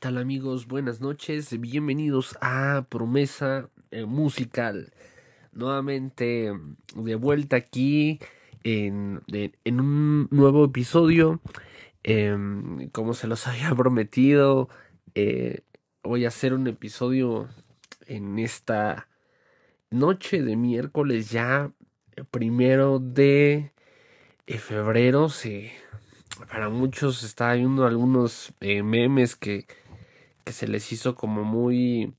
¿Qué tal amigos? Buenas noches, bienvenidos a Promesa eh, Musical. Nuevamente de vuelta aquí en, un nuevo episodio. Em, como se los había prometido, eh, voy a hacer un episodio en esta noche de miércoles ya primero de eh, febrero. Para muchos está viendo algunos memes que, que se les hizo como muy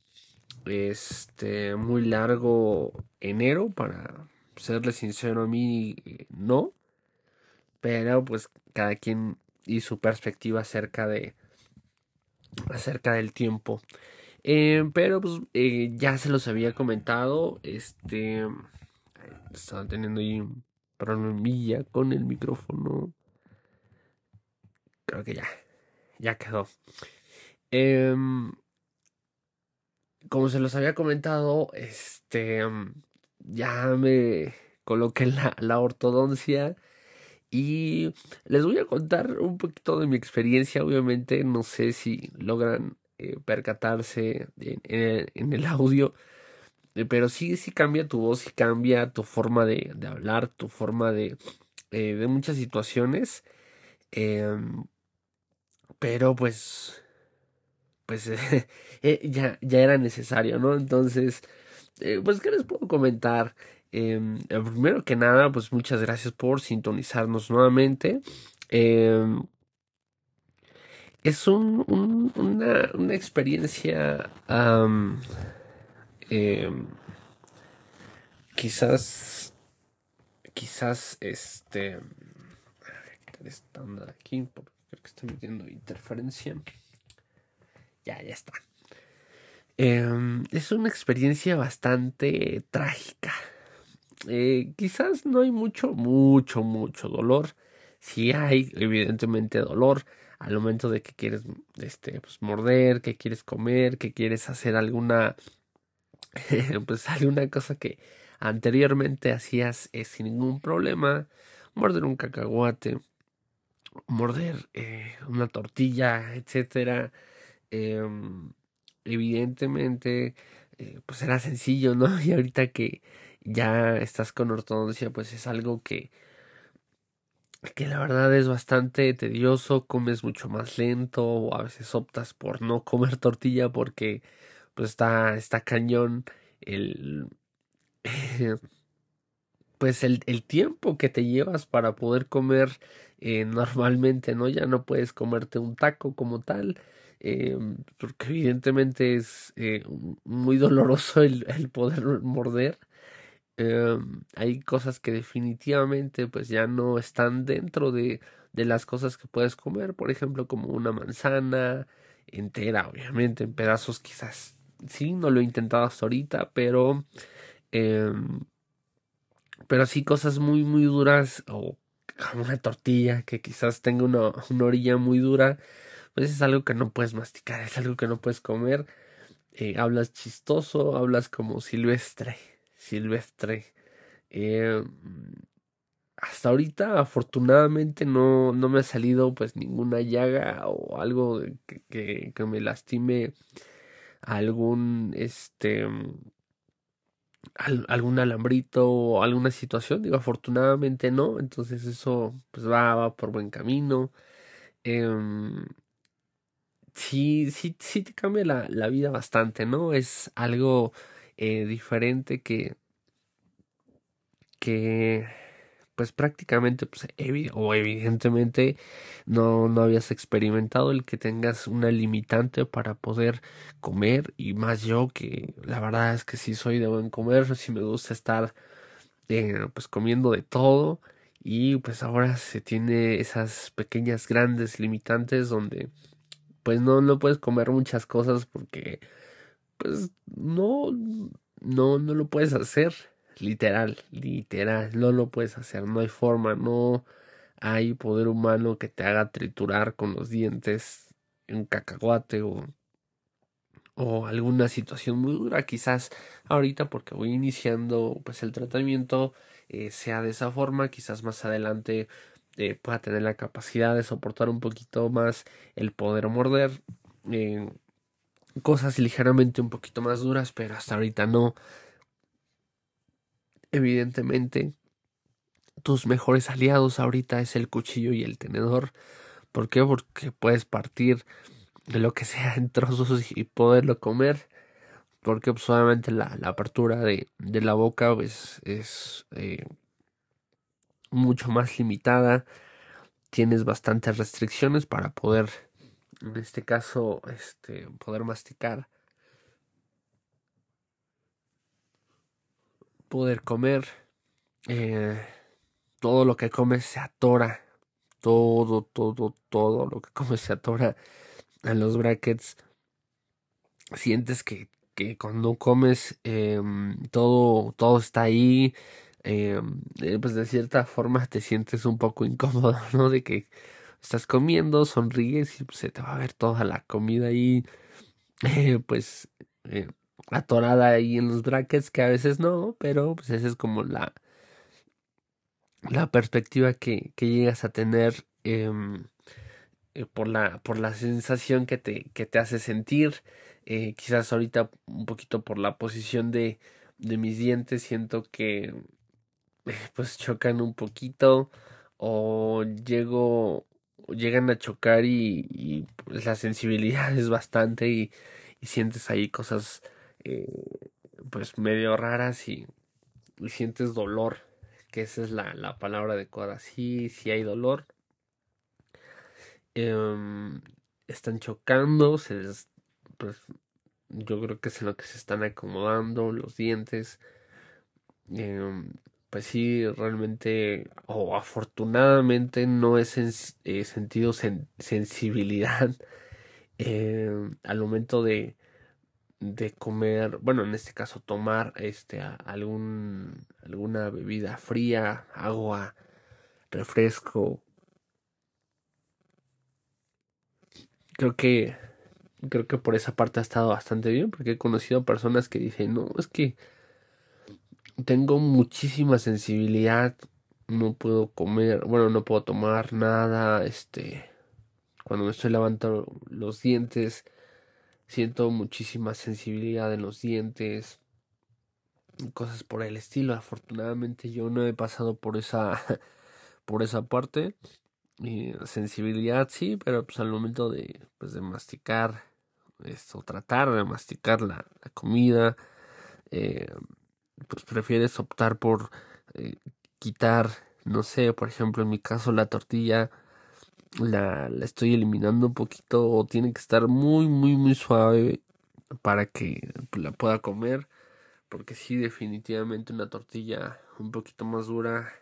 este muy largo enero para serles sincero a mí no. Pero pues cada quien y su perspectiva acerca de acerca del tiempo. Eh, pero pues eh, ya se los había comentado este estaba teniendo ahí un problemilla con el micrófono. Creo que ya, ya quedó. Em, como se los había comentado, este, em, ya me coloqué la, ortodoncia y les voy a contar un poquito de mi experiencia. Obviamente, no sé si logran eh, percatarse en, el, audio, eh, pero sí, sí cambia tu voz, sí cambia tu forma de, hablar, tu forma de, eh, de muchas situaciones. Em, pero pues pues eh, ya, ya era necesario, ¿no? Entonces, eh, pues, ¿qué les puedo comentar? Em, eh, primero que nada, pues muchas gracias por sintonizarnos nuevamente. Em, es un, una, una, experiencia em, quizás quizás este estando aquí Creo que estoy metiendo interferencia. Ya, ya está. Em, es una experiencia bastante trágica. Eh, quizás no hay mucho, mucho, mucho dolor. Sí hay, evidentemente, dolor al momento de que quieres este, pues, morder, que quieres comer, que quieres hacer alguna, pues alguna cosa que anteriormente hacías eh, sin ningún problema. Morder un cacahuate, morder eh, una tortilla, etcétera. Em, evidentemente, eh, pues era sencillo, ¿no? Y ahorita que ya estás con ortodoncia, pues es algo que que la verdad es bastante tedioso, comes mucho más lento o a veces optas por no comer tortilla porque pues está, está cañón el pues el, el tiempo que te llevas para poder comer eh, normalmente, ¿no? Ya no puedes comerte un taco como tal, eh, porque evidentemente es eh, muy doloroso el, el poder morder. hay cosas que definitivamente pues ya no están dentro de, de las cosas que puedes comer, por ejemplo como una manzana entera, obviamente en pedazos quizás. Sí, no lo he intentado hasta ahorita, pero pero sí cosas muy muy duras o una tortilla que quizás tenga una, una, orilla muy dura, pues es algo que no puedes masticar, es algo que no puedes comer. Eh, hablas chistoso, hablas como silvestre, silvestre. Eh, hasta ahorita afortunadamente no, no me ha salido pues ninguna llaga o algo que, que, me lastime algún este algún alambrito o alguna situación. Digo, afortunadamente no. Entonces eso pues va, va por buen camino. Em, sí, sí, sí te cambia la, la, vida bastante, ¿no? Es algo eh, diferente que, que pues prácticamente pues, o evidentemente no, no habías experimentado el que tengas una limitante para poder comer y más yo que la verdad es que sí soy de buen comer, sí me gusta estar eh, pues comiendo de todo y pues ahora se tiene esas pequeñas grandes limitantes donde pues no, no puedes comer muchas cosas porque pues no, no, no lo puedes hacer Literal, literal, no lo puedes hacer, no hay forma, no hay poder humano que te haga triturar con los dientes un cacahuate o, o alguna situación muy dura. Quizás ahorita porque voy iniciando pues el tratamiento eh, sea de esa forma, quizás más adelante eh, pueda tener la capacidad de soportar un poquito más el poder morder. eh, cosas ligeramente un poquito más duras, pero hasta ahorita no. Evidentemente, tus mejores aliados ahorita es el cuchillo y el tenedor. ¿Por qué? Porque puedes partir de lo que sea en trozos y poderlo comer. Porque pues, solamente la, apertura de, la boca pues, es eh, mucho más limitada. Tienes bastantes restricciones para poder, en este caso, este, poder masticar. Poder comer. Eh, todo lo que comes se atora. Todo, todo, todo lo que comes se atora en los brackets. Sientes que, que cuando comes em, todo, todo está ahí. Em, eh, pues de cierta forma te sientes un poco incómodo, ¿no? De que estás comiendo, sonríes y pues, se te va a ver toda la comida ahí, eh, pues eh, atorada ahí en los brackets, que a veces no, pero pues esa es como la, la perspectiva que, que llegas a tener em, eh, por, la, por la sensación que te, que te hace sentir. Eh, quizás ahorita un poquito por la posición de, de mis dientes siento que eh, pues chocan un poquito o llego llegan a chocar y, pues, la sensibilidad es bastante y, sientes ahí cosas pues medio raras y, y sientes dolor que esa es la, la palabra adecuada. Sí, sí hay dolor. Em, están chocando, se pues, yo creo que es en lo que se están acomodando los dientes. Em, pues sí, realmente, o afortunadamente, no es eh, sentido sensibilidad em, al momento de, de comer, bueno, en este caso tomar este alguna bebida fría, agua, refresco. Creo que creo que por esa parte ha estado bastante bien porque he conocido personas que dicen, "No, es que tengo muchísima sensibilidad, no puedo comer, bueno, no puedo tomar nada, este cuando me estoy lavando los dientes siento muchísima sensibilidad en los dientes, cosas por el estilo. Afortunadamente yo no he pasado por esa por esa parte. Y sensibilidad sí, pero pues al momento de, pues, de masticar esto, tratar de masticar la, comida, eh, pues prefieres optar por eh, quitar, no sé, por ejemplo en mi caso la tortilla la, la estoy eliminando un poquito o tiene que estar muy muy muy suave para que la pueda comer porque sí definitivamente una tortilla un poquito más dura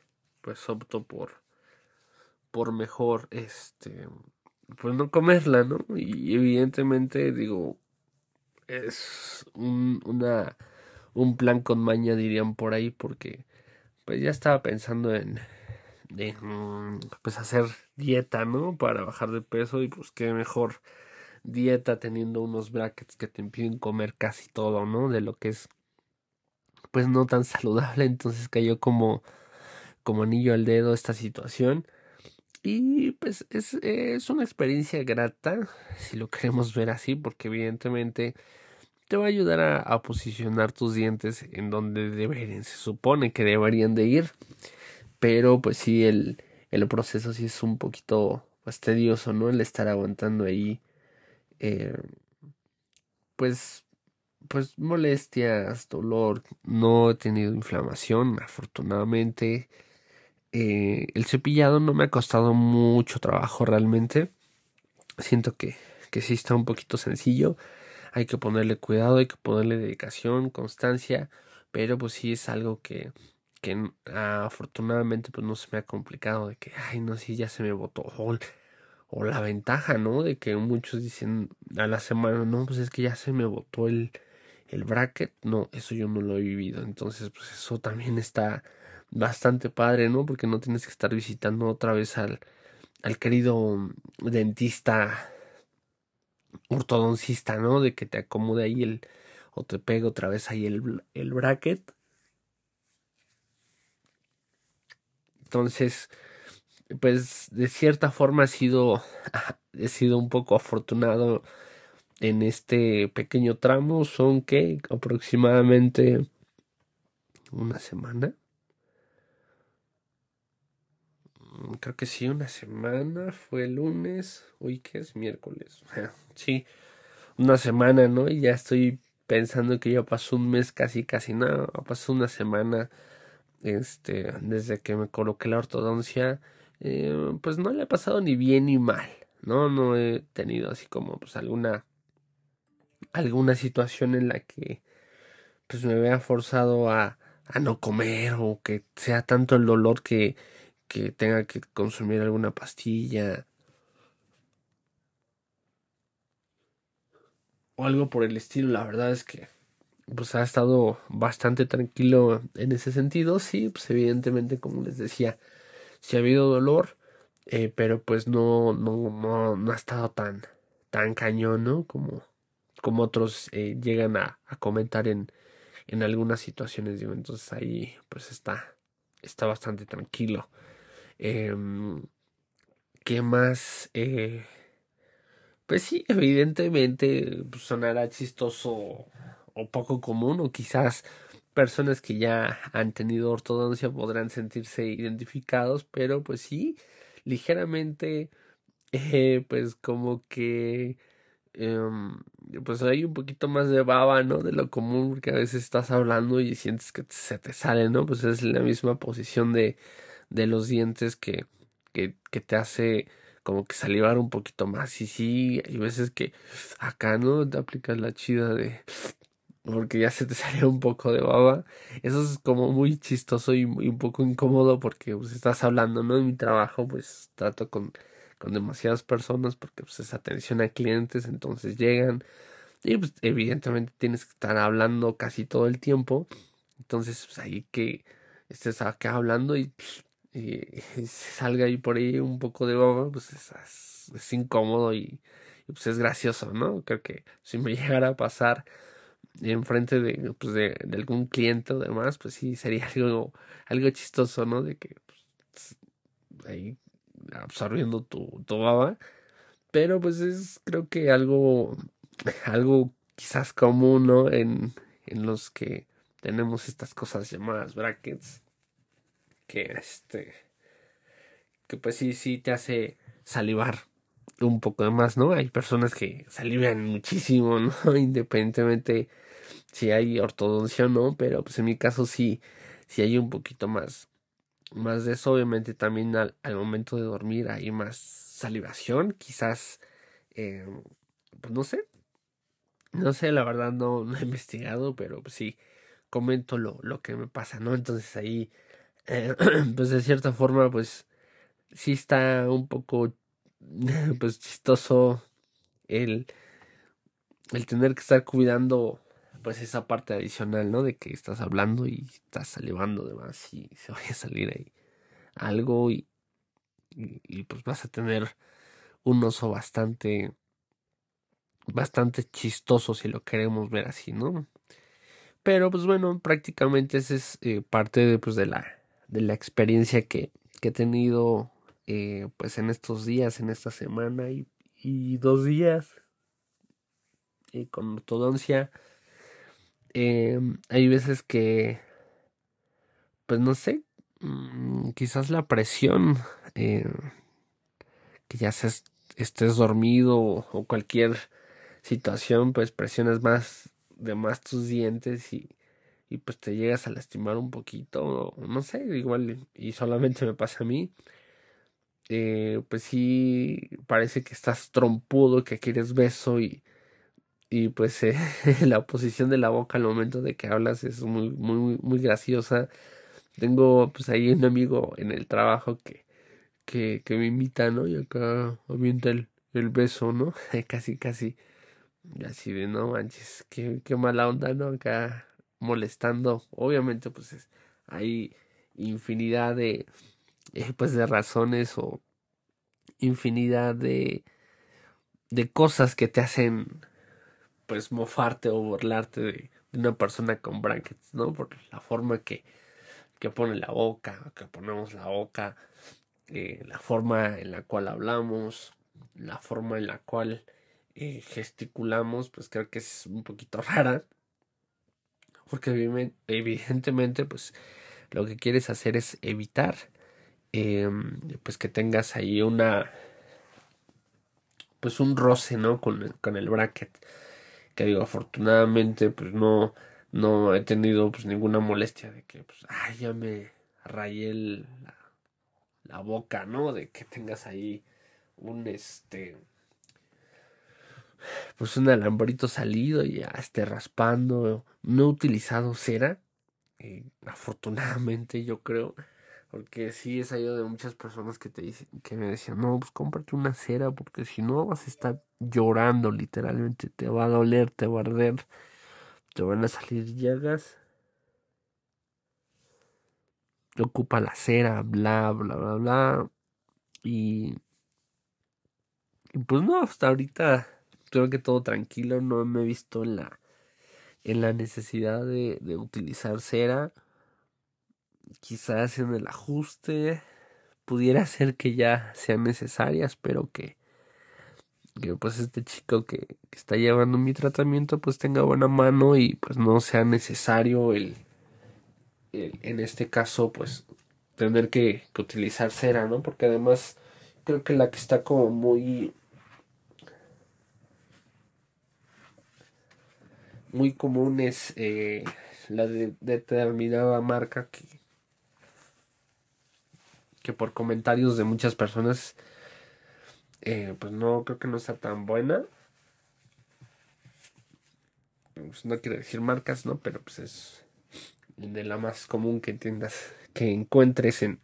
pues opto por por mejor este pues no comerla no y evidentemente digo es un, una un plan con maña dirían por ahí porque pues ya estaba pensando en pues hacer dieta, ¿no? Para bajar de peso y pues qué mejor dieta teniendo unos brackets que te impiden comer casi todo, ¿no? De lo que es pues no tan saludable, entonces cayó como como anillo al dedo esta situación y pues es, es una experiencia grata si lo queremos ver así porque evidentemente te va a ayudar a, posicionar tus dientes en donde deberían, se supone que deberían de ir pero pues sí, el, el proceso sí es un poquito pues, tedioso, ¿no? El estar aguantando ahí, eh, pues, pues molestias, dolor, no he tenido inflamación, afortunadamente. Eh, el cepillado no me ha costado mucho trabajo realmente. Siento que, que sí está un poquito sencillo. Hay que ponerle cuidado, hay que ponerle dedicación, constancia, pero pues sí es algo que, que afortunadamente pues no se me ha complicado de que, ay, no, si ya se me botó. O, la ventaja, ¿no? De que muchos dicen a la semana, no, pues es que ya se me botó el, el bracket. No, eso yo no lo he vivido. Entonces, pues eso también está bastante padre, ¿no? Porque no tienes que estar visitando otra vez al, al querido dentista ortodoncista, ¿no? De que te acomode ahí el, o te pegue otra vez ahí el, el bracket Entonces, pues de cierta forma he sido, he sido un poco afortunado en este pequeño tramo son que aproximadamente una semana. Creo que sí, una semana. Fue el lunes. Hoy que es miércoles. sí, una semana, ¿no? Y ya estoy pensando que ya pasó un mes casi, casi nada. pasó una semana. Este, desde que me coloqué la ortodoncia. Eh, pues no le ha pasado ni bien ni mal. No, no he tenido así como pues alguna alguna situación en la que pues me vea forzado a, a no comer o que sea tanto el dolor que, que tenga que consumir alguna pastilla o algo por el estilo. La verdad es que pues ha estado bastante tranquilo en ese sentido. Sí, pues evidentemente como les decía, sí ha habido dolor, eh, pero pues no, no, no, no ha estado tan, tan cañón, ¿no? Como, como otros eh, llegan a, a comentar en, en algunas situaciones, digo, entonces ahí pues está, está bastante tranquilo. Em, ¿Qué más? Eh, pues sí, evidentemente pues, sonará chistoso o poco común, o quizás personas que ya han tenido ortodoncia podrán sentirse identificados, pero pues sí, ligeramente, eh, pues como que Em, pues hay un poquito más de baba, ¿no? De lo común, porque a veces estás hablando y sientes que se te sale, ¿no? Pues es la misma posición de, de los dientes que, que, te hace como que salivar un poquito más. Y sí, hay veces que acá, ¿no? Te aplicas la chida de porque ya se te salió un poco de baba. Eso es como muy chistoso y, y un poco incómodo porque pues estás hablando, ¿no? En mi trabajo pues trato con con demasiadas personas porque pues es atención a clientes, entonces llegan y pues evidentemente tienes que estar hablando casi todo el tiempo, entonces pues ahí que estés acá hablando y, y, salga ahí por ahí un poco de baba, pues es, es, incómodo y, pues es gracioso, ¿no? Creo que si me llegara a pasar enfrente de, pues de, de, algún cliente o demás, pues sí sería algo, algo chistoso, ¿no? De que pues, ahí absorbiendo tu, tu baba. Pero pues es creo que algo, algo quizás común, ¿no? En, en los que tenemos estas cosas llamadas brackets. Que este, que pues sí, sí te hace salivar un poco más, ¿no? Hay personas que salivan muchísimo, ¿no? Independientemente si hay ortodoncia o no, pero pues en mi caso sí, sí hay un poquito más, más de eso, obviamente también al, momento de dormir hay más salivación, quizás, eh, pues no sé, no sé, la verdad no, no he investigado, pero pues sí, comento lo, lo que me pasa, ¿no? Entonces ahí, eh, pues de cierta forma, pues sí está un poco, pues chistoso el, el tener que estar cuidando pues esa parte adicional, ¿no? De que estás hablando y estás salivando de más y se vaya a salir ahí algo y, y, pues vas a tener un oso bastante bastante chistoso si lo queremos ver así, ¿no? Pero pues bueno, prácticamente esa es eh, parte de, pues, de la de la experiencia que, que he tenido eh, pues en estos días, en esta semana y, y dos días. Y con ortodoncia eh, hay veces que, pues no sé, mm, quizás la presión, eh, que ya seas, estés dormido o cualquier situación, pues presionas más de más tus dientes y, y pues te llegas a lastimar un poquito, no sé, igual y solamente me pasa a mí. Eh, pues sí, parece que estás trompudo, que quieres beso y, y pues eh, la posición de la boca al momento de que hablas es muy muy muy graciosa. Tengo pues ahí un amigo en el trabajo que que, que me invita no y acá avienta el, el beso no casi casi. Así de no manches qué, qué mala onda no acá molestando obviamente pues hay infinidad de eh, pues de razones o infinidad de de cosas que te hacen pues mofarte o burlarte de, una persona con brackets, ¿no? Por la forma que, que pone la boca, que ponemos la boca, eh, la forma en la cual hablamos, la forma en la cual eh, gesticulamos, pues creo que es un poquito rara. Porque evidentemente, pues lo que quieres hacer es evitar em, pues que tengas ahí una pues un roce no con el, con el bracket. Que digo afortunadamente pues no no he tenido pues ninguna molestia de que pues ay ya me rayé la, la boca no de que tengas ahí un este pues un alambrito salido y ya esté raspando no he utilizado cera eh, afortunadamente yo creo porque sí he salido de muchas personas que te dicen que me decían no pues cómprate una cera porque si no vas a estar llorando literalmente te va a doler te va a arder te van a salir llagas ocupa la cera bla bla bla bla y, y pues no hasta ahorita creo que todo tranquilo no me he visto en la en la necesidad de, de utilizar cera. Quizás en el ajuste pudiera ser que ya sean necesarias, pero que, que pues este chico que, está llevando mi tratamiento pues tenga buena mano y pues no sea necesario el, el en este caso pues tener que, que utilizar cera, ¿no? Porque además creo que la que está como muy muy común es eh, la de determinada marca que, que por comentarios de muchas personas eh, pues no creo que no sea tan buena. Pues no quiero decir marcas no pero pues es de la más común que entiendas que encuentres en,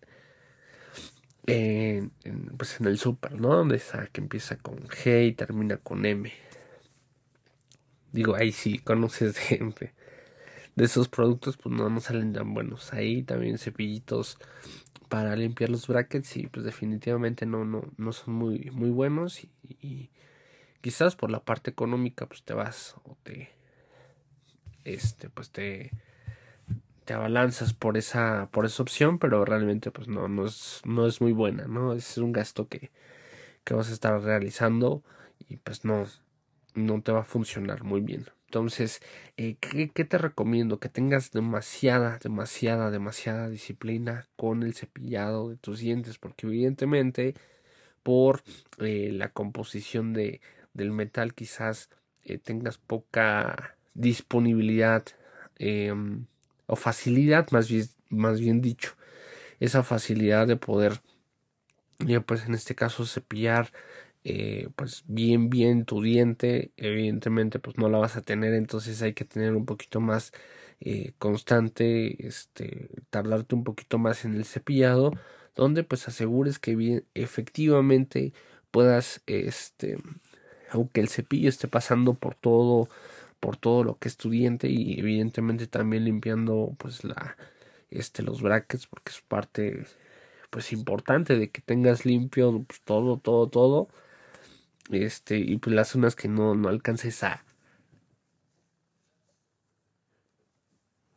en, pues en el super no de esa que empieza con G y termina con M Digo, ahí sí, conoces de, de esos productos, pues no, no salen tan buenos. Ahí también cepillitos para limpiar los brackets y pues definitivamente no, no, no son muy, muy buenos y, quizás por la parte económica pues te vas o te este pues te te abalanzas por esa por esa opción pero realmente pues no no es no es muy buena no es un gasto que que vas a estar realizando y pues no no te va a funcionar muy bien. Entonces, eh, ¿qué, te recomiendo? Que tengas demasiada, demasiada, demasiada disciplina con el cepillado de tus dientes, porque evidentemente por eh, la composición de, del metal quizás eh, tengas poca disponibilidad em, o facilidad, más bien, más bien dicho, esa facilidad de poder, pues en este caso cepillar eh, pues bien bien tu diente evidentemente pues no la vas a tener entonces hay que tener un poquito más eh, constante este tardarte un poquito más en el cepillado donde pues asegures que bien efectivamente puedas este aunque el cepillo esté pasando por todo por todo lo que es tu diente y evidentemente también limpiando pues la este los brackets porque es parte pues importante de que tengas limpio pues, todo todo todo este, y pues las zonas que no, no alcances a.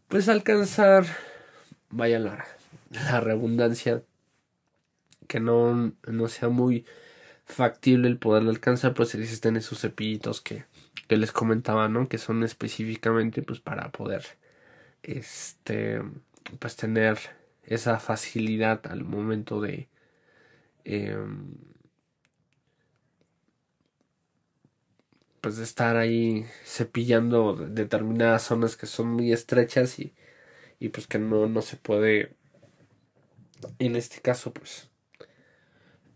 Pues alcanzar. Vaya la, la redundancia. Que no, no sea muy factible el poder alcanzar, pues existen esos cepillitos que, que les comentaba, ¿no? Que son específicamente pues para poder este pues tener esa facilidad al momento de eh, pues de estar ahí cepillando determinadas zonas que son muy estrechas y, y pues que no, no se puede en este caso pues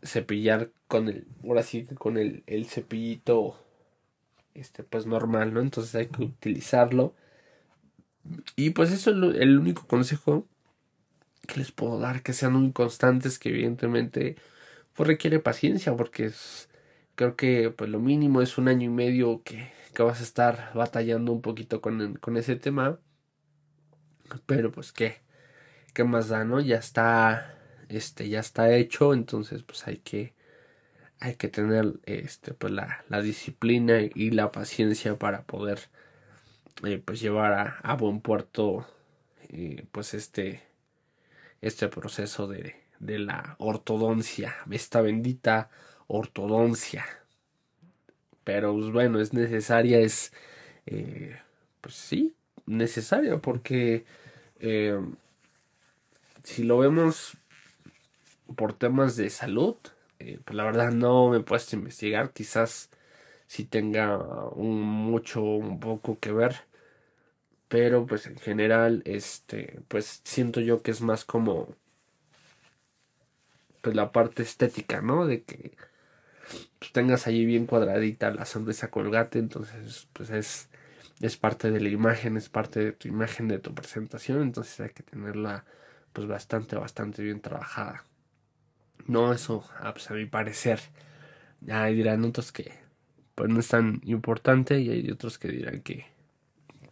cepillar con el ahora sí con el, el cepillito este pues normal no entonces hay que utilizarlo. Y pues eso es el único consejo que les puedo dar que sean muy constantes que evidentemente pues requiere paciencia porque es creo que pues lo mínimo es un año y medio que, que vas a estar batallando un poquito con, con ese tema. Pero pues qué, qué más da, ¿no? Ya está, este, ya está hecho, entonces pues hay que, hay que tener, este, pues la, la disciplina y la paciencia para poder, eh, pues llevar a, buen puerto, eh, pues este, este proceso de, de la ortodoncia, esta bendita ortodoncia. pero pues, bueno, es necesaria, es, eh, pues sí, necesaria porque eh, si lo vemos por temas de salud, eh, pues la verdad no me he puesto a investigar, quizás si tenga un mucho, un poco que ver, pero pues en general, este, pues siento yo que es más como, pues la parte estética, ¿no? De que pues, tengas allí bien cuadradita la sonrisa colgate, entonces pues es, es parte de la imagen, es parte de tu imagen, de tu presentación, entonces hay que tenerla pues bastante, bastante bien trabajada. No, eso, ah, pues a mi parecer. Ya dirán otros que pues no es tan importante y hay otros que dirán que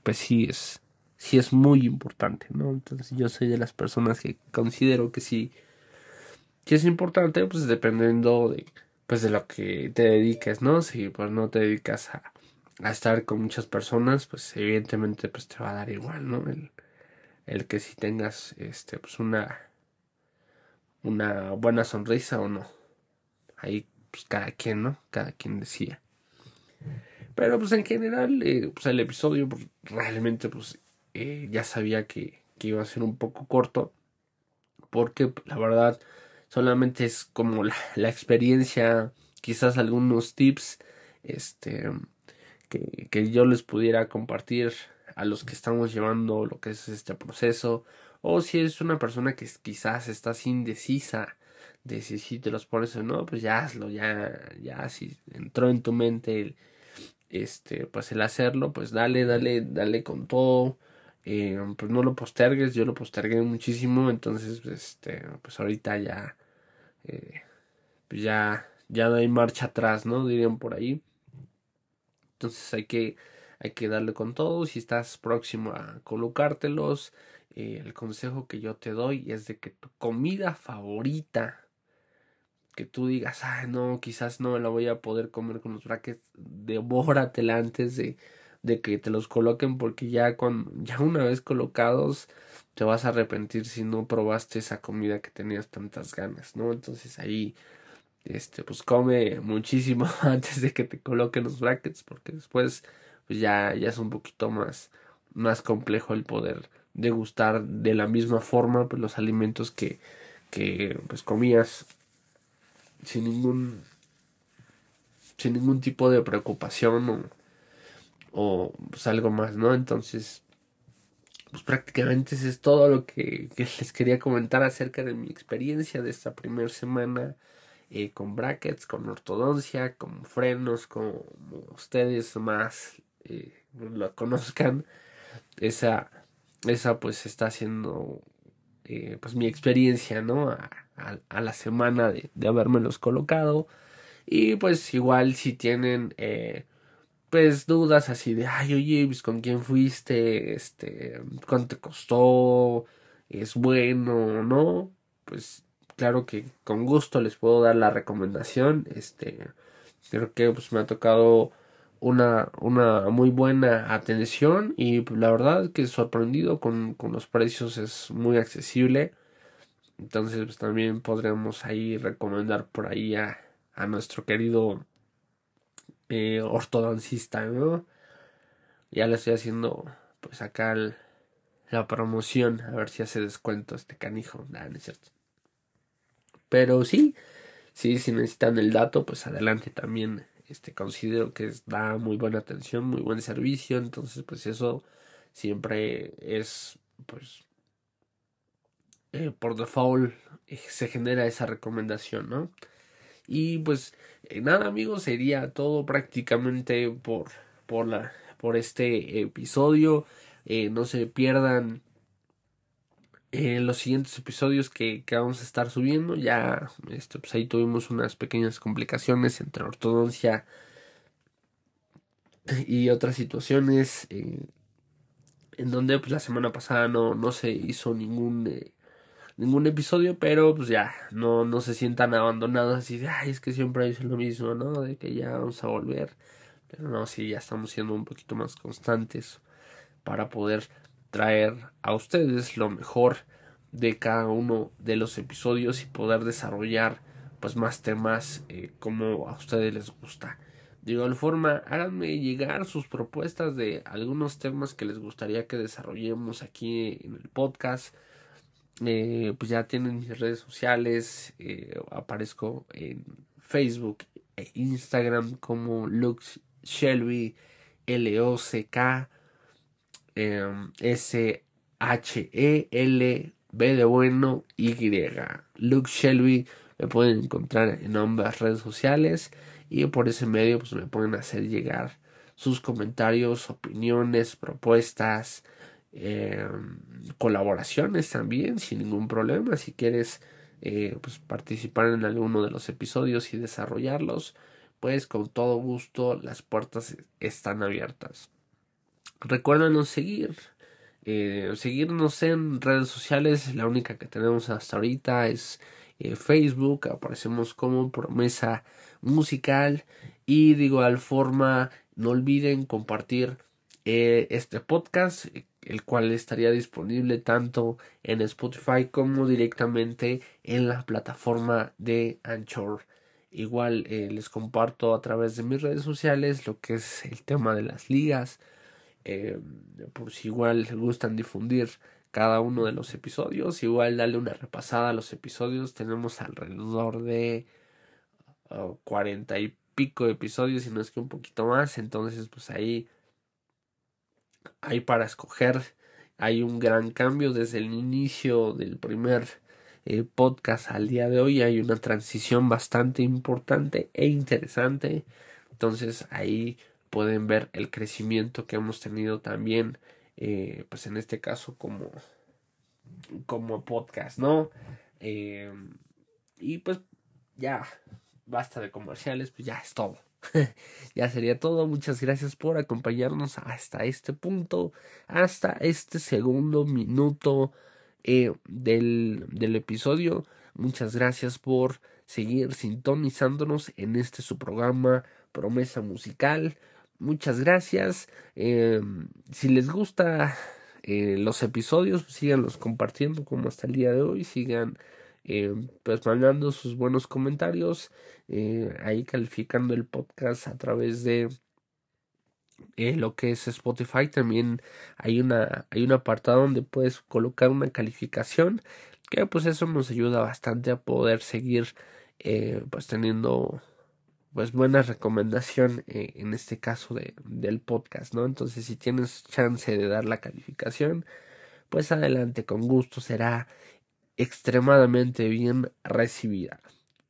pues sí es sí es muy importante, ¿no? Entonces yo soy de las personas que considero que sí que es importante, pues dependiendo de pues de lo que te dediques, ¿no? Si pues no te dedicas a, estar con muchas personas, pues evidentemente pues te va a dar igual, ¿no? El, el que si tengas este pues una una buena sonrisa o no. Ahí pues cada quien, ¿no? Cada quien decía. Pero pues en general, eh, pues el episodio pues, realmente pues eh, ya sabía que, que, iba a ser un poco corto. Porque pues, la verdad solamente es como la, la, experiencia, quizás algunos tips este, que, que yo les pudiera compartir a los que estamos llevando lo que es este proceso o si eres una persona que quizás estás indecisa de si, si te los pones o no, pues ya hazlo, ya, ya si entró en tu mente el, este, pues el hacerlo, pues dale, dale, dale con todo. Eh, pues no lo postergues, yo lo postergué muchísimo, entonces, este, pues ahorita ya, eh, pues ya, ya no hay marcha atrás, ¿no? Dirían por ahí. Entonces hay que, hay que darle con todo. Si estás próximo a colocártelos, eh, el consejo que yo te doy es de que tu comida favorita, que tú digas, ah, no, quizás no me la voy a poder comer con los brackets, devóratela antes de, de que te los coloquen, porque ya, con, ya una vez colocados te vas a arrepentir si no probaste esa comida que tenías tantas ganas, ¿no? Entonces ahí, este, pues come muchísimo antes de que te coloquen los brackets, porque después, pues ya, ya es un poquito más, más complejo el poder degustar de la misma forma pues, los alimentos que, que pues comías sin ningún sin ningún tipo de preocupación o, o pues, algo más, ¿no? Entonces, pues prácticamente eso es todo lo que, que, les quería comentar acerca de mi experiencia de esta primera semana eh, con brackets, con ortodoncia, con frenos, como ustedes más eh, lo conozcan. Esa esa pues está siendo eh, pues mi experiencia, ¿no? A, a, la semana de, de los colocado. Y pues igual si tienen pues dudas así de, ay, oye, pues con quién fuiste, este, cuánto te costó, es bueno o no, pues claro que con gusto les puedo dar la recomendación, este, creo que pues me ha tocado una, una muy buena atención y pues, la verdad que sorprendido con, con los precios es muy accesible. Entonces pues también podríamos ahí recomendar por ahí a, a nuestro querido eh, ortodoncista, ¿no? Ya le estoy haciendo pues acá la promoción, a ver si hace descuento este canijo, no es cierto. Pero sí, sí, si necesitan el dato, pues adelante también este considero que da muy buena atención, muy buen servicio, entonces pues eso siempre es pues eh, por default eh, se genera esa recomendación, ¿no? Y pues eh, nada amigos, sería todo prácticamente por, por, la, por este episodio. no se pierdan en los siguientes episodios que, que, vamos a estar subiendo. Ya este, pues ahí tuvimos unas pequeñas complicaciones entre ortodoncia y otras situaciones eh, en donde pues la semana pasada no, no se hizo ningún eh, ningún episodio pero pues ya no, no se sientan abandonados así de ay es que siempre dicen lo mismo no de que ya vamos a volver pero no sí ya estamos siendo un poquito más constantes para poder traer a ustedes lo mejor de cada uno de los episodios y poder desarrollar pues más temas eh, como a ustedes les gusta De igual forma, háganme llegar sus propuestas de algunos temas que les gustaría que desarrollemos aquí en el podcast. Eh, pues ya tienen mis redes sociales, eh, aparezco en Facebook e Instagram como Lux Shelby, L-O-C-K, em, S-H-E-L, B de bueno, Y. Lux Shelby, me pueden encontrar en ambas redes sociales y por ese medio pues me pueden hacer llegar sus comentarios, opiniones, propuestas, em, colaboraciones también sin ningún problema. Si quieres eh, pues participar en alguno de los episodios y desarrollarlos pues con todo gusto las puertas están abiertas. Recuérdanos seguir eh, seguirnos en redes sociales. La única que tenemos hasta ahorita es eh, Facebook. Aparecemos como promesa musical. Y de igual forma no olviden compartir este podcast el cual estaría disponible tanto en Spotify como directamente en la plataforma de Anchor. Igual eh, les comparto a través de mis redes sociales lo que es el tema de las ligas. Eh, por si igual les gustan difundir cada uno de los episodios, igual darle una repasada a los episodios. Tenemos alrededor de uh, cuarenta y pico episodios, y no es que un poquito más. Entonces, pues ahí hay para escoger. Hay un gran cambio desde el inicio del primer eh, podcast al día de hoy. Hay una transición bastante importante e interesante. Entonces ahí pueden ver el crecimiento que hemos tenido también, eh, pues en este caso como, como podcast, ¿no? Eh, y pues ya, basta de comerciales, pues ya es todo. ya sería todo. Muchas gracias por acompañarnos hasta este punto, hasta este segundo minuto eh, del, del episodio. Muchas gracias por seguir sintonizándonos en este su programa Promesa Musical. Muchas gracias. Eh, si les gusta eh, los episodios, síganlos compartiendo como hasta el día de hoy. Sigan eh, pues mandando sus buenos comentarios, eh, ahí calificando el podcast a través de eh, lo que es Spotify. También hay una hay un apartado donde puedes colocar una calificación que pues eso nos ayuda bastante a poder seguir pues teniendo pues buena recomendación en este caso de, del podcast, ¿no? Entonces si tienes chance de dar la calificación, pues adelante, con gusto será extremadamente bien recibida.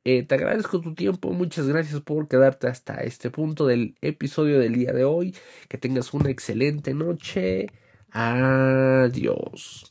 Eh, te agradezco tu tiempo, muchas gracias por quedarte hasta este punto del episodio del día de hoy. Que tengas una excelente noche. Adiós.